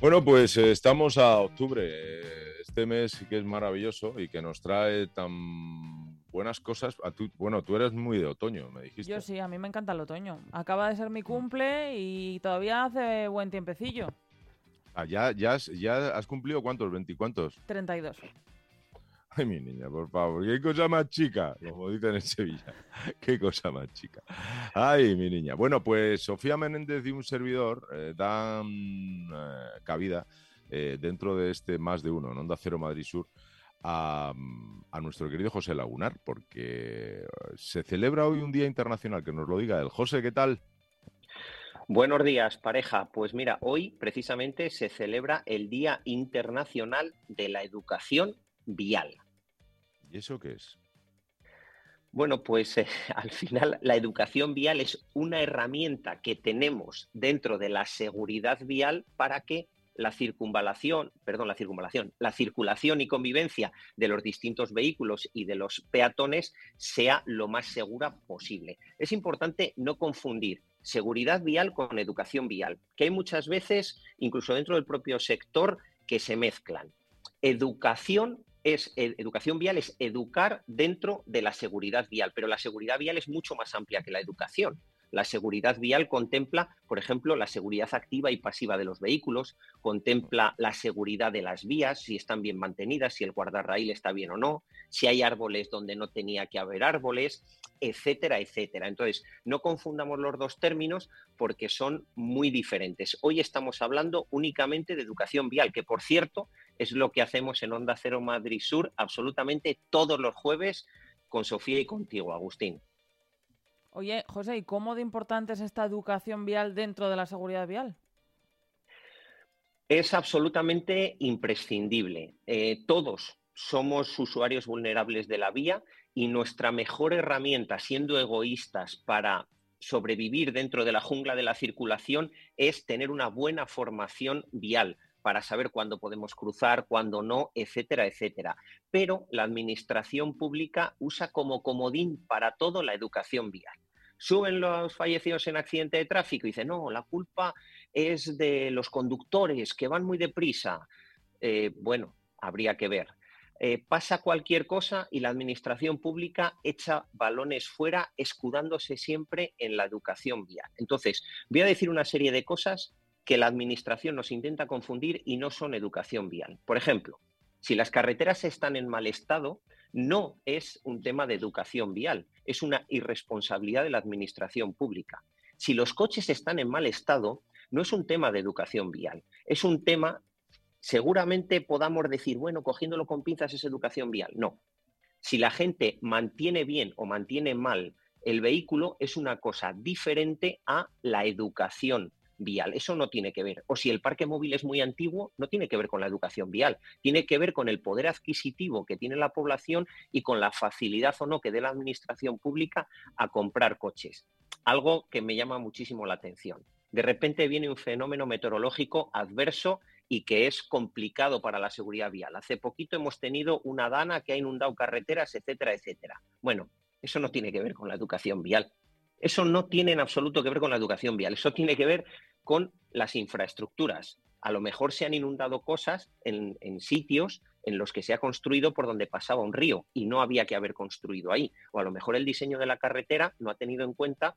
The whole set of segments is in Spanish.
Bueno, pues eh, estamos a octubre, eh, este mes que es maravilloso y que nos trae tan buenas cosas. A tú, bueno, tú eres muy de otoño, me dijiste. Yo sí, a mí me encanta el otoño. Acaba de ser mi cumple y todavía hace buen tiempecillo. Ah, ya, ya, has- ya has cumplido cuántos, veinticuantos. 32. Ay, mi niña, por favor, qué cosa más chica, como dicen en Sevilla. Qué cosa más chica. Ay, mi niña. Bueno, pues Sofía Menéndez y un servidor eh, dan eh, cabida eh, dentro de este más de uno, en Onda Cero Madrid Sur, a, a nuestro querido José Lagunar, porque se celebra hoy un Día Internacional, que nos lo diga él. José, ¿qué tal? Buenos días, pareja. Pues mira, hoy precisamente se celebra el Día Internacional de la Educación Vial. ¿Y eso qué es? Bueno, pues eh, al final la educación vial es una herramienta que tenemos dentro de la seguridad vial para que la circunvalación, perdón, la circunvalación, la circulación y convivencia de los distintos vehículos y de los peatones sea lo más segura posible. Es importante no confundir seguridad vial con educación vial, que hay muchas veces, incluso dentro del propio sector, que se mezclan. Educación es ed- educación vial es educar dentro de la seguridad vial, pero la seguridad vial es mucho más amplia que la educación. La seguridad vial contempla, por ejemplo, la seguridad activa y pasiva de los vehículos, contempla la seguridad de las vías, si están bien mantenidas, si el guardarraíl está bien o no, si hay árboles donde no tenía que haber árboles, etcétera, etcétera. Entonces, no confundamos los dos términos porque son muy diferentes. Hoy estamos hablando únicamente de educación vial, que por cierto es lo que hacemos en Onda Cero Madrid Sur absolutamente todos los jueves con Sofía y contigo, Agustín. Oye, José, ¿y cómo de importante es esta educación vial dentro de la seguridad vial? Es absolutamente imprescindible. Eh, todos somos usuarios vulnerables de la vía y nuestra mejor herramienta, siendo egoístas para sobrevivir dentro de la jungla de la circulación, es tener una buena formación vial para saber cuándo podemos cruzar, cuándo no, etcétera, etcétera. Pero la administración pública usa como comodín para todo la educación vial. Suben los fallecidos en accidente de tráfico y dicen, no, la culpa es de los conductores que van muy deprisa. Eh, bueno, habría que ver. Eh, pasa cualquier cosa y la administración pública echa balones fuera, escudándose siempre en la educación vial. Entonces, voy a decir una serie de cosas que la administración nos intenta confundir y no son educación vial. Por ejemplo, si las carreteras están en mal estado, no es un tema de educación vial, es una irresponsabilidad de la administración pública. Si los coches están en mal estado, no es un tema de educación vial, es un tema, seguramente podamos decir, bueno, cogiéndolo con pinzas es educación vial. No. Si la gente mantiene bien o mantiene mal el vehículo, es una cosa diferente a la educación vial. Eso no tiene que ver. O si el parque móvil es muy antiguo, no tiene que ver con la educación vial. Tiene que ver con el poder adquisitivo que tiene la población y con la facilidad o no que dé la administración pública a comprar coches. Algo que me llama muchísimo la atención. De repente viene un fenómeno meteorológico adverso y que es complicado para la seguridad vial. Hace poquito hemos tenido una dana que ha inundado carreteras, etcétera, etcétera. Bueno, eso no tiene que ver con la educación vial. Eso no tiene en absoluto que ver con la educación vial, eso tiene que ver con las infraestructuras. A lo mejor se han inundado cosas en, sitios en los que se ha construido por donde pasaba un río y no había que haber construido ahí. O a lo mejor el diseño de la carretera no ha tenido en cuenta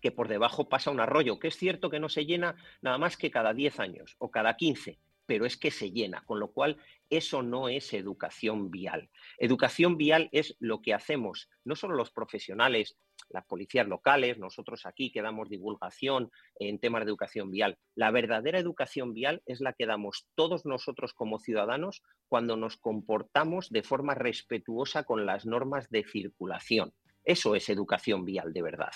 que por debajo pasa un arroyo, que es cierto que no se llena nada más que cada 10 años o cada 15, pero es que se llena, con lo cual eso no es educación vial. Educación vial es lo que hacemos, no solo los profesionales, las policías locales, nosotros aquí que damos divulgación en temas de educación vial. La verdadera educación vial es la que damos todos nosotros como ciudadanos cuando nos comportamos de forma respetuosa con las normas de circulación. Eso es educación vial de verdad.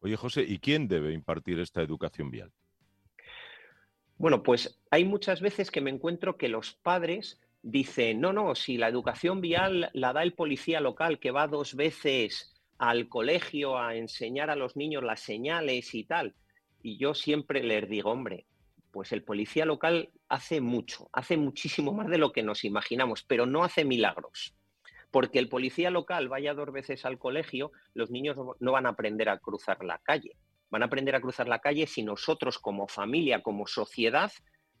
Oye, José, ¿y quién debe impartir esta educación vial? Bueno, pues hay muchas veces que me encuentro que los padres dicen, no, no, si la educación vial la da el policía local que va dos veces al colegio a enseñar a los niños las señales y tal. Y yo siempre les digo, hombre, pues el policía local hace mucho, hace muchísimo más de lo que nos imaginamos, pero no hace milagros. Porque el policía local vaya dos veces al colegio, los niños no van a aprender a cruzar la calle. Van a aprender a cruzar la calle si nosotros como familia, como sociedad,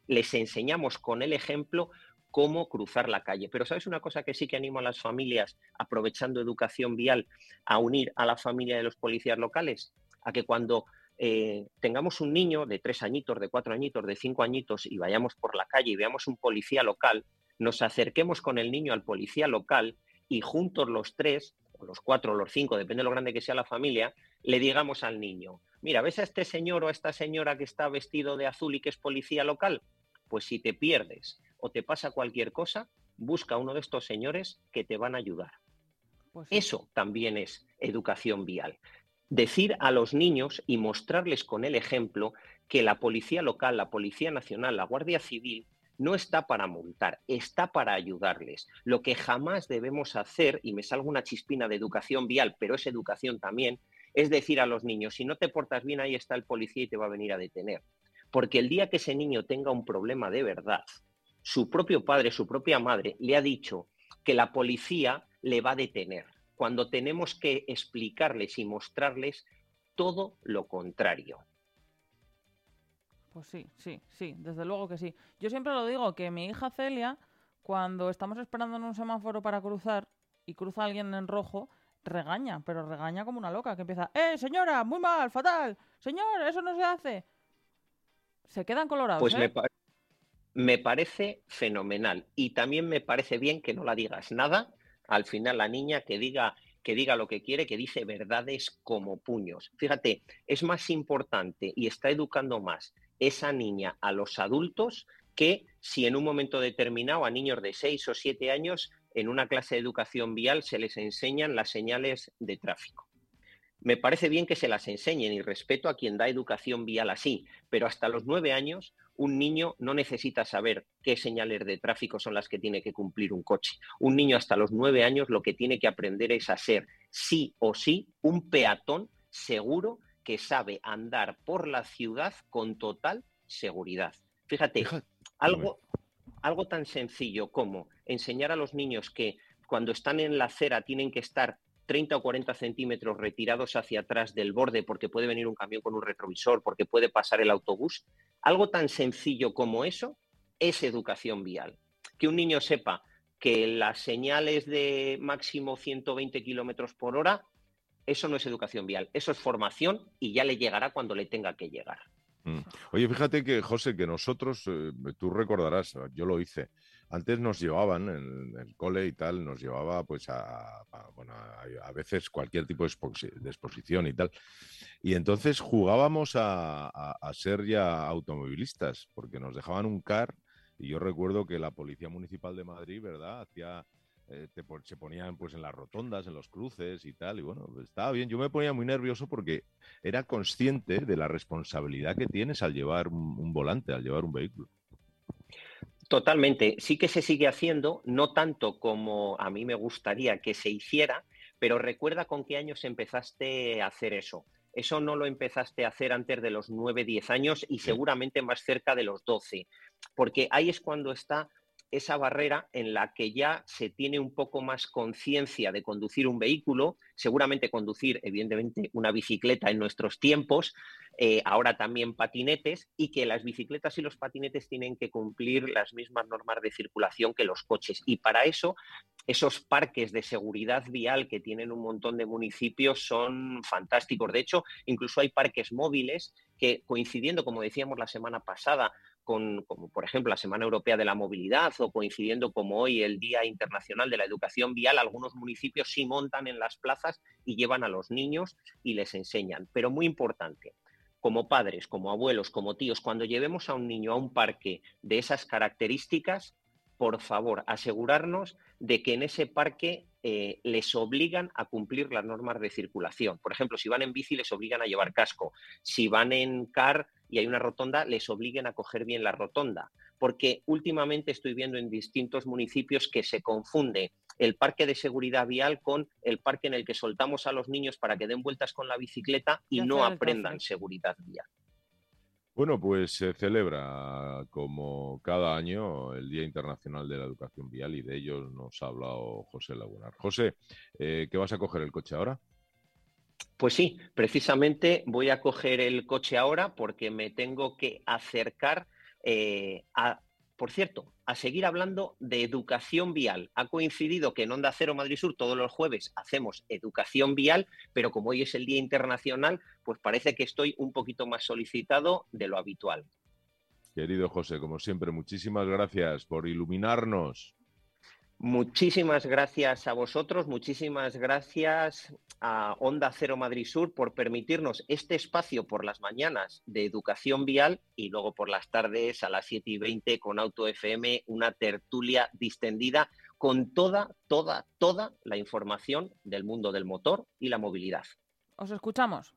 les enseñamos con el ejemplo cómo cruzar la calle. Pero ¿sabes una cosa que sí que animo a las familias, aprovechando educación vial, a unir a la familia de los policías locales? A que cuando eh, tengamos un niño de tres añitos, de cuatro añitos, de cinco añitos y vayamos por la calle y veamos un policía local, nos acerquemos con el niño al policía local y juntos los tres, o los cuatro o los cinco, depende de lo grande que sea la familia, le digamos al niño, mira, ¿ves a este señor o a esta señora que está vestido de azul y que es policía local? Pues si te pierdes o te pasa cualquier cosa, busca a uno de estos señores que te van a ayudar. Pues Eso también es educación vial. Decir a los niños y mostrarles con el ejemplo que la policía local, la policía nacional, la Guardia Civil no está para multar, está para ayudarles. Lo que jamás debemos hacer, y me salgo una chispina de educación vial, pero es educación también, es decir a los niños, si no te portas bien, ahí está el policía y te va a venir a detener. Porque el día que ese niño tenga un problema de verdad, su propio padre, su propia madre le ha dicho que la policía le va a detener, cuando tenemos que explicarles y mostrarles todo lo contrario. Pues sí, sí, sí, desde luego que sí. Yo siempre lo digo, que mi hija Celia, cuando estamos esperando en un semáforo para cruzar y cruza alguien en rojo, regaña, pero regaña como una loca, que empieza, ¡eh, señora, muy mal, fatal! Señor, eso no se hace. Se quedan colorados. Pues me, ¿eh? Me parece fenomenal y también me parece bien que no la digas nada. Al final la niña que diga que diga lo que quiere, que dice verdades como puños. Fíjate, es más importante y está educando más esa niña a los adultos que si en un momento determinado a niños de 6 o 7 años en una clase de educación vial se les enseñan las señales de tráfico. Me parece bien que se las enseñen y respeto a quien da educación vial así, pero hasta los nueve años un niño no necesita saber qué señales de tráfico son las que tiene que cumplir un coche. Un niño hasta los nueve años lo que tiene que aprender es a ser sí o sí un peatón seguro que sabe andar por la ciudad con total seguridad. Fíjate, algo, algo tan sencillo como enseñar a los niños que cuando están en la acera tienen que estar 30 o 40 centímetros retirados hacia atrás del borde porque puede venir un camión con un retrovisor, porque puede pasar el autobús, algo tan sencillo como eso es educación vial. Que un niño sepa que las señales de máximo 120 kilómetros por hora, eso no es educación vial, eso es formación y ya le llegará cuando le tenga que llegar. Mm. Oye, fíjate que, José, que nosotros, eh, tú recordarás, yo lo hice, antes nos llevaban en el cole y tal, nos llevaba pues a, bueno, a, veces cualquier tipo de exposición y tal. Y entonces jugábamos a, ser ya automovilistas, porque nos dejaban un car y yo recuerdo que la Policía Municipal de Madrid, ¿verdad? Hacía eh, se ponían pues en las rotondas, en los cruces y tal, y bueno, estaba bien. Yo me ponía muy nervioso porque era consciente de la responsabilidad que tienes al llevar un volante, al llevar un vehículo. Totalmente. Sí que se sigue haciendo, no tanto como a mí me gustaría que se hiciera, pero recuerda con qué años empezaste a hacer eso. Eso no lo empezaste a hacer antes de los 9, 10 años y seguramente más cerca de los 12, porque ahí es cuando está esa barrera en la que ya se tiene un poco más conciencia de conducir un vehículo, seguramente conducir, evidentemente, una bicicleta en nuestros tiempos, eh, ahora también patinetes, y que las bicicletas y los patinetes tienen que cumplir las mismas normas de circulación que los coches. Y para eso, esos parques de seguridad vial que tienen un montón de municipios son fantásticos. De hecho, incluso hay parques móviles que, coincidiendo, como decíamos la semana pasada, con, como por ejemplo la Semana Europea de la Movilidad o coincidiendo como hoy el Día Internacional de la Educación Vial, algunos municipios sí montan en las plazas y llevan a los niños y les enseñan. Pero muy importante, como padres, como abuelos, como tíos, cuando llevemos a un niño a un parque de esas características, por favor, asegurarnos de que en ese parque eh, les obligan a cumplir las normas de circulación. Por ejemplo, si van en bici, les obligan a llevar casco. Si van en car y hay una rotonda, les obliguen a coger bien la rotonda. Porque últimamente estoy viendo en distintos municipios que se confunde el parque de seguridad vial con el parque en el que soltamos a los niños para que den vueltas con la bicicleta y no aprendan seguridad vial. Bueno, pues se celebra como cada año el Día Internacional de la Educación Vial y de ello nos ha hablado José Lagunar. José, eh, ¿qué vas a coger el coche ahora? Pues sí, precisamente voy a coger el coche ahora porque me tengo que acercar eh, a, por cierto, a seguir hablando de educación vial. Ha coincidido que en Onda Cero Madrid Sur todos los jueves hacemos educación vial, pero como hoy es el Día Internacional, pues parece que estoy un poquito más solicitado de lo habitual. Querido José, como siempre, muchísimas gracias por iluminarnos. Muchísimas gracias a vosotros, muchísimas gracias a Onda Cero Madrid Sur por permitirnos este espacio por las mañanas de educación vial y luego por las tardes a las 7 y 20 con Auto FM, una tertulia distendida con toda, toda, toda la información del mundo del motor y la movilidad. Os escuchamos.